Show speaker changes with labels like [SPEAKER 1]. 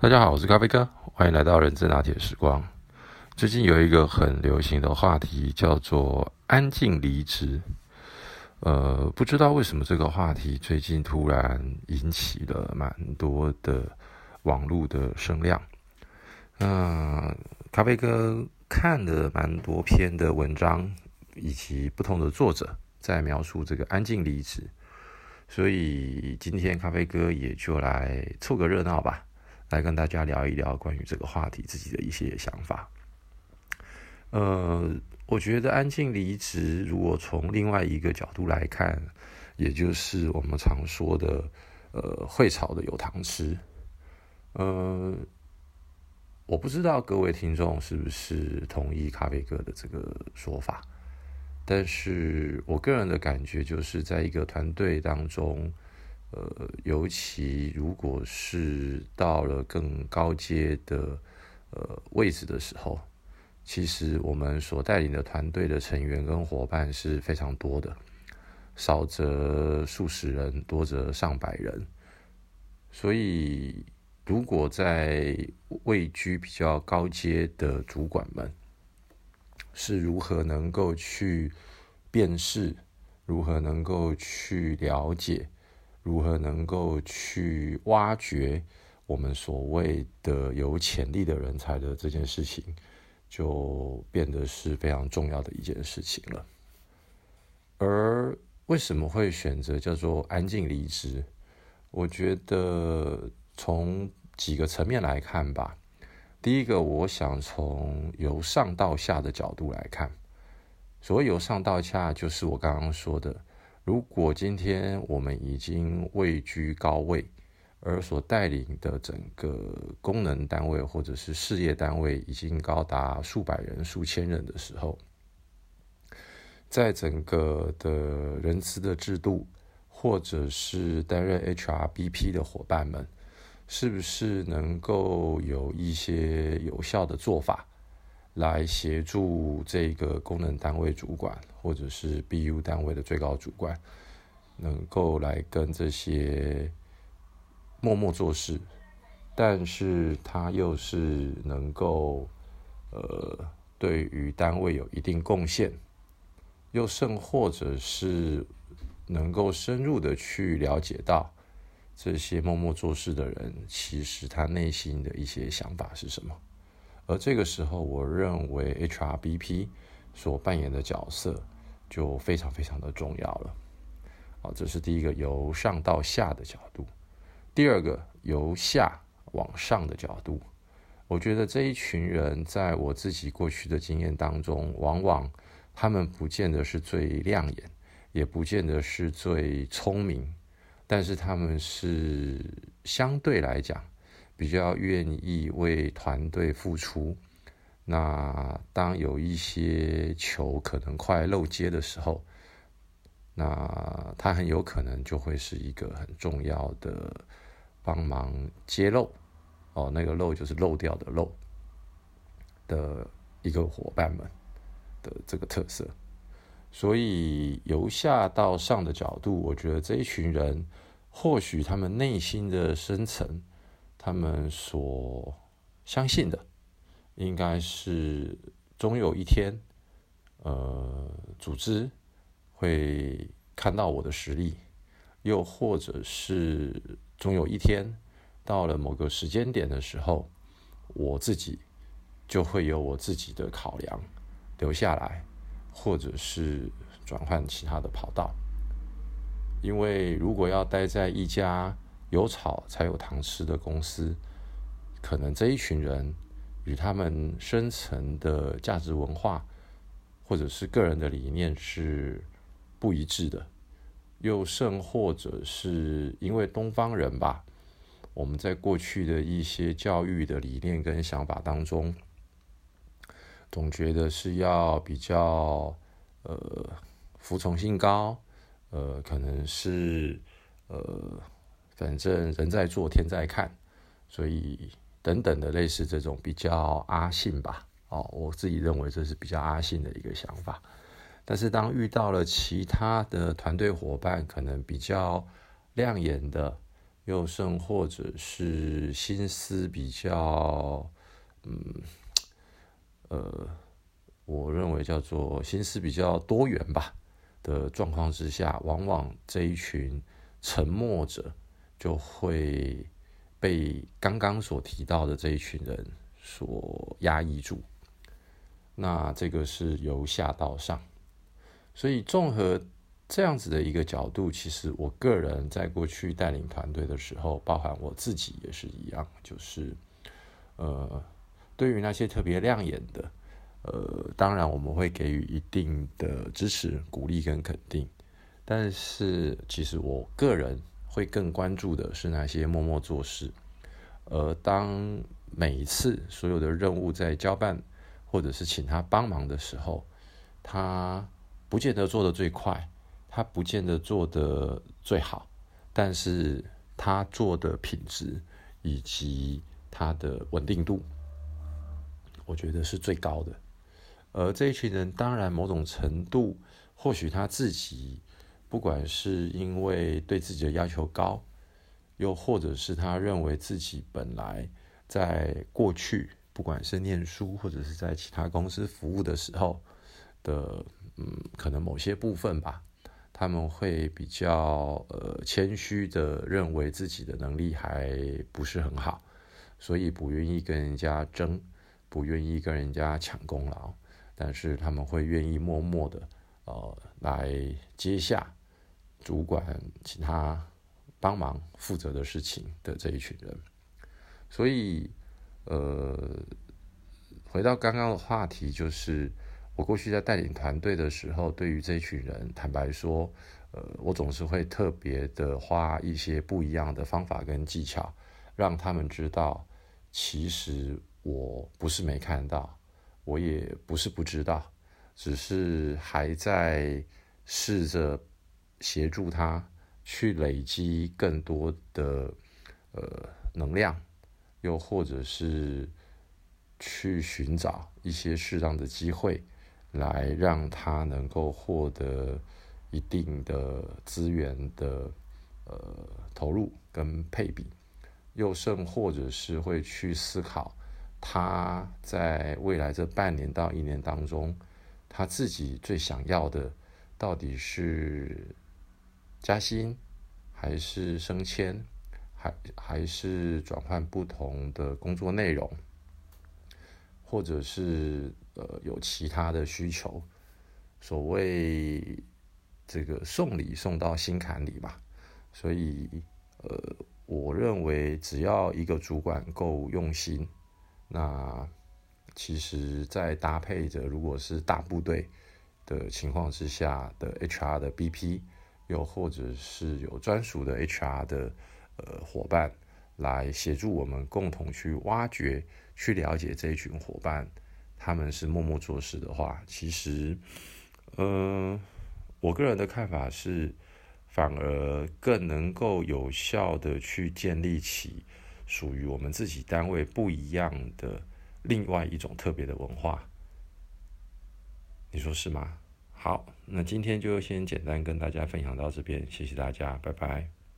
[SPEAKER 1] 大家好，我是咖啡哥，欢迎来到人之拿铁时光。最近有一个很流行的话题，叫做“安静离职”。呃，不知道为什么这个话题最近突然引起了蛮多的网络的声量。那咖啡哥看了蛮多篇的文章，以及不同的作者在描述这个“安静离职”，所以今天咖啡哥也就来凑个热闹吧。来跟大家聊一聊关于这个话题自己的一些想法。呃，我觉得安静离职，如果从另外一个角度来看，也就是我们常说的，呃，会炒的有糖吃。呃，我不知道各位听众是不是同意咖啡哥的这个说法，但是我个人的感觉就是在一个团队当中。呃，尤其如果是到了更高阶的呃位置的时候，其实我们所带领的团队的成员跟伙伴是非常多的，少则数十人，多则上百人。所以，如果在位居比较高阶的主管们是如何能够去辨识，如何能够去了解。如何能够去挖掘我们所谓的有潜力的人才的这件事情，就变得是非常重要的一件事情了。而为什么会选择叫做安静离职？我觉得从几个层面来看吧。第一个，我想从由上到下的角度来看，所谓由上到下，就是我刚刚说的。如果今天我们已经位居高位，而所带领的整个功能单位或者是事业单位已经高达数百人、数千人的时候，在整个的人资的制度，或者是担任 HRBP 的伙伴们，是不是能够有一些有效的做法？来协助这个功能单位主管，或者是 BU 单位的最高主管，能够来跟这些默默做事，但是他又是能够呃对于单位有一定贡献，又甚或者是能够深入的去了解到这些默默做事的人，其实他内心的一些想法是什么。而这个时候，我认为 HRBP 所扮演的角色就非常非常的重要了。好，这是第一个由上到下的角度。第二个由下往上的角度，我觉得这一群人在我自己过去的经验当中，往往他们不见得是最亮眼，也不见得是最聪明，但是他们是相对来讲。比较愿意为团队付出，那当有一些球可能快漏接的时候，那他很有可能就会是一个很重要的帮忙接漏哦，那个漏就是漏掉的漏的一个伙伴们的这个特色。所以由下到上的角度，我觉得这一群人或许他们内心的深层。他们所相信的，应该是终有一天，呃，组织会看到我的实力，又或者是终有一天，到了某个时间点的时候，我自己就会有我自己的考量，留下来，或者是转换其他的跑道。因为如果要待在一家，有草才有糖吃的公司，可能这一群人与他们深层的价值文化，或者是个人的理念是不一致的，又甚或者是因为东方人吧，我们在过去的一些教育的理念跟想法当中，总觉得是要比较呃服从性高，呃，可能是呃。反正人在做天在看，所以等等的类似这种比较阿信吧，哦，我自己认为这是比较阿信的一个想法。但是当遇到了其他的团队伙伴，可能比较亮眼的，又甚或者是心思比较，嗯，呃，我认为叫做心思比较多元吧的状况之下，往往这一群沉默者就会被刚刚所提到的这一群人所压抑住。那这个是由下到上，所以综合这样子的一个角度，其实我个人在过去带领团队的时候，包含我自己也是一样，就是呃，对于那些特别亮眼的，呃，当然我们会给予一定的支持、鼓励跟肯定，但是其实我个人会更关注的是那些默默做事，而当每一次所有的任务在交办。或者是请他帮忙的时候，他不见得做的最快，他不见得做的最好，但是他做的品质以及他的稳定度，我觉得是最高的。而这一群人，当然某种程度，或许他自己，不管是因为对自己的要求高，又或者是他认为自己本来在过去。不管是念书或者是在其他公司服务的时候的，嗯，可能某些部分吧，他们会比较呃谦虚的认为自己的能力还不是很好，所以不愿意跟人家争，不愿意跟人家抢功劳，但是他们会愿意默默的呃来接下主管其他帮忙负责的事情的这一群人，所以。呃，回到刚刚的话题，就是我过去在带领团队的时候，对于这群人，坦白说，呃，我总是会特别的花一些不一样的方法跟技巧，让他们知道，其实我不是没看到，我也不是不知道，只是还在试着协助他去累积更多的呃能量。又或者是去寻找一些适当的机会，来让他能够获得一定的资源的呃投入跟配比，又甚或者是会去思考他在未来这半年到一年当中，他自己最想要的到底是加薪还是升迁？还还是转换不同的工作内容，或者是呃有其他的需求，所谓这个送礼送到心坎里吧，所以呃我认为只要一个主管够用心，那其实在搭配着如果是大部队的情况之下的 HR 的 BP，又或者是有专属的 HR 的。呃，伙伴来协助我们共同去挖掘、去了解这一群伙伴，他们是默默做事的话，其实，呃，我个人的看法是，反而更能够有效的去建立起属于我们自己单位不一样的另外一种特别的文化。你说是吗？好，那今天就先简单跟大家分享到这边，谢谢大家，拜拜。